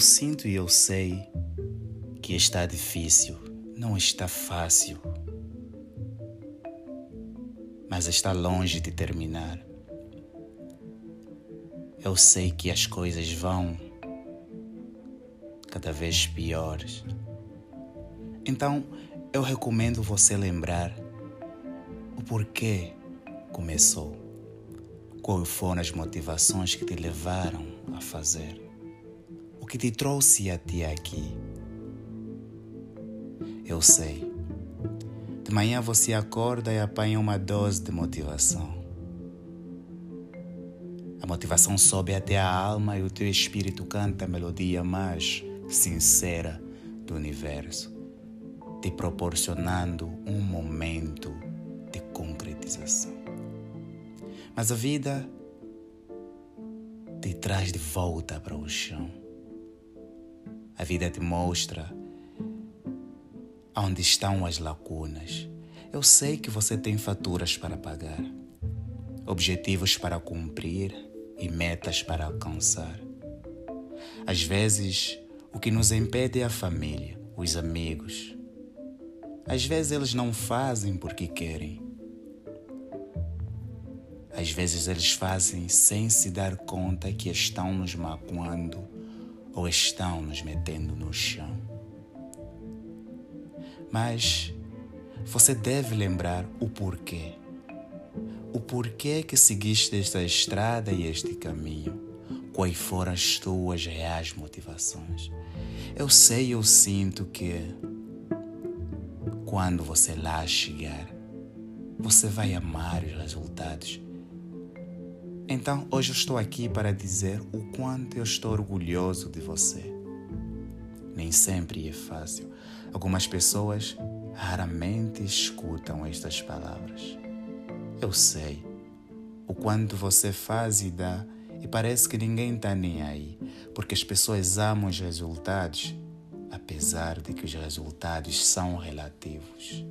sinto e eu sei que está difícil, não está fácil, mas está longe de terminar. Eu sei que as coisas vão cada vez piores. Então, eu recomendo você lembrar o porquê começou. Quais foram as motivações que te levaram a fazer? Que te trouxe até aqui? Eu sei. De manhã você acorda e apanha uma dose de motivação. A motivação sobe até a alma e o teu espírito canta a melodia mais sincera do universo, te proporcionando um momento de concretização. Mas a vida te traz de volta para o chão. A vida te mostra onde estão as lacunas. Eu sei que você tem faturas para pagar, objetivos para cumprir e metas para alcançar. Às vezes, o que nos impede é a família, os amigos. Às vezes eles não fazem porque querem. Às vezes eles fazem sem se dar conta que estão nos magoando ou estão nos metendo no chão. Mas você deve lembrar o porquê. O porquê que seguiste esta estrada e este caminho. Quais foram as tuas reais motivações? Eu sei, eu sinto que quando você lá chegar, você vai amar os resultados. Então, hoje eu estou aqui para dizer o quanto eu estou orgulhoso de você. Nem sempre é fácil. Algumas pessoas raramente escutam estas palavras. Eu sei o quanto você faz e dá e parece que ninguém está nem aí, porque as pessoas amam os resultados, apesar de que os resultados são relativos.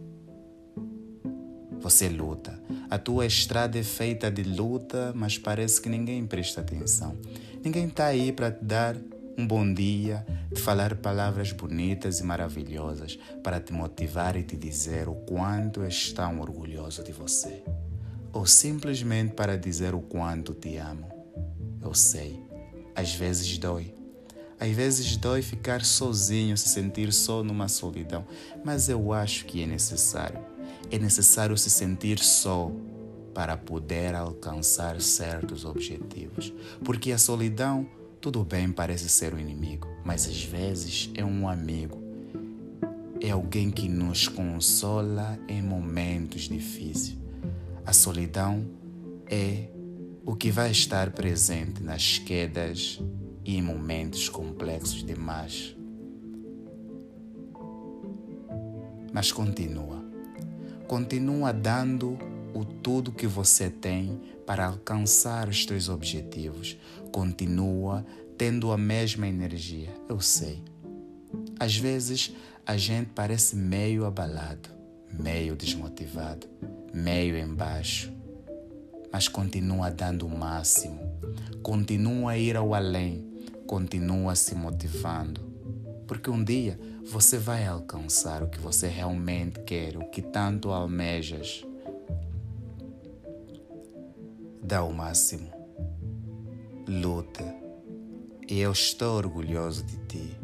Você luta. A tua estrada é feita de luta, mas parece que ninguém presta atenção. Ninguém está aí para te dar um bom dia, te falar palavras bonitas e maravilhosas para te motivar e te dizer o quanto estão orgulhosos de você. Ou simplesmente para dizer o quanto te amam. Eu sei, às vezes dói. Às vezes dói ficar sozinho, se sentir só numa solidão, mas eu acho que é necessário. É necessário se sentir só para poder alcançar certos objetivos. Porque a solidão, tudo bem, parece ser o inimigo, mas às vezes é um amigo. É alguém que nos consola em momentos difíceis. A solidão é o que vai estar presente nas quedas e em momentos complexos demais. Mas continua. Continua dando o tudo que você tem para alcançar os teus objetivos. Continua tendo a mesma energia. Eu sei. Às vezes a gente parece meio abalado, meio desmotivado, meio embaixo mas continua dando o máximo, continua a ir ao além, continua se motivando, porque um dia você vai alcançar o que você realmente quer, o que tanto almejas. Dá o máximo, luta, e eu estou orgulhoso de ti,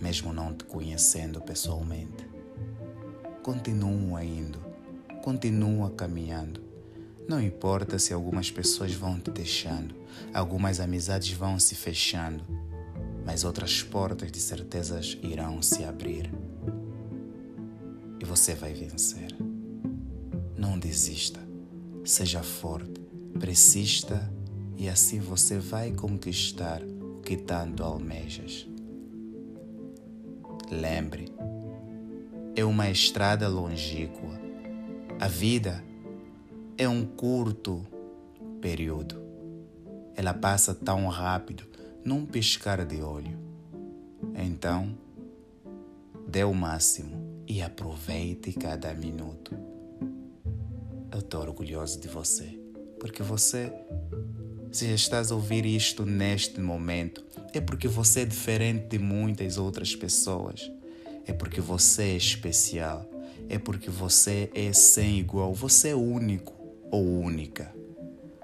mesmo não te conhecendo pessoalmente. Continua indo, continua caminhando não importa se algumas pessoas vão te deixando, algumas amizades vão se fechando, mas outras portas de certezas irão se abrir. E você vai vencer. Não desista. Seja forte, persista e assim você vai conquistar o que tanto almejas. Lembre, é uma estrada longínqua. A vida é um curto período. Ela passa tão rápido, num piscar de olho. Então, dê o máximo e aproveite cada minuto. Eu estou orgulhoso de você, porque você Se estás a ouvir isto neste momento, é porque você é diferente de muitas outras pessoas. É porque você é especial. É porque você é sem igual. Você é único ou única.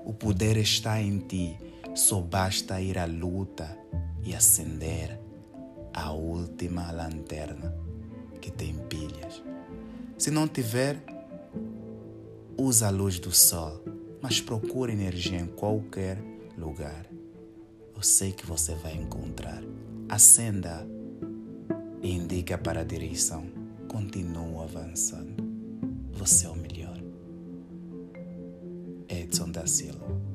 O poder está em ti. Só basta ir à luta e acender a última lanterna que tem pilhas. Se não tiver, usa a luz do sol, mas procure energia em qualquer lugar. Eu sei que você vai encontrar. Acenda e indica para a direção. Continua avançando. Você é o melhor. Edson da Silva.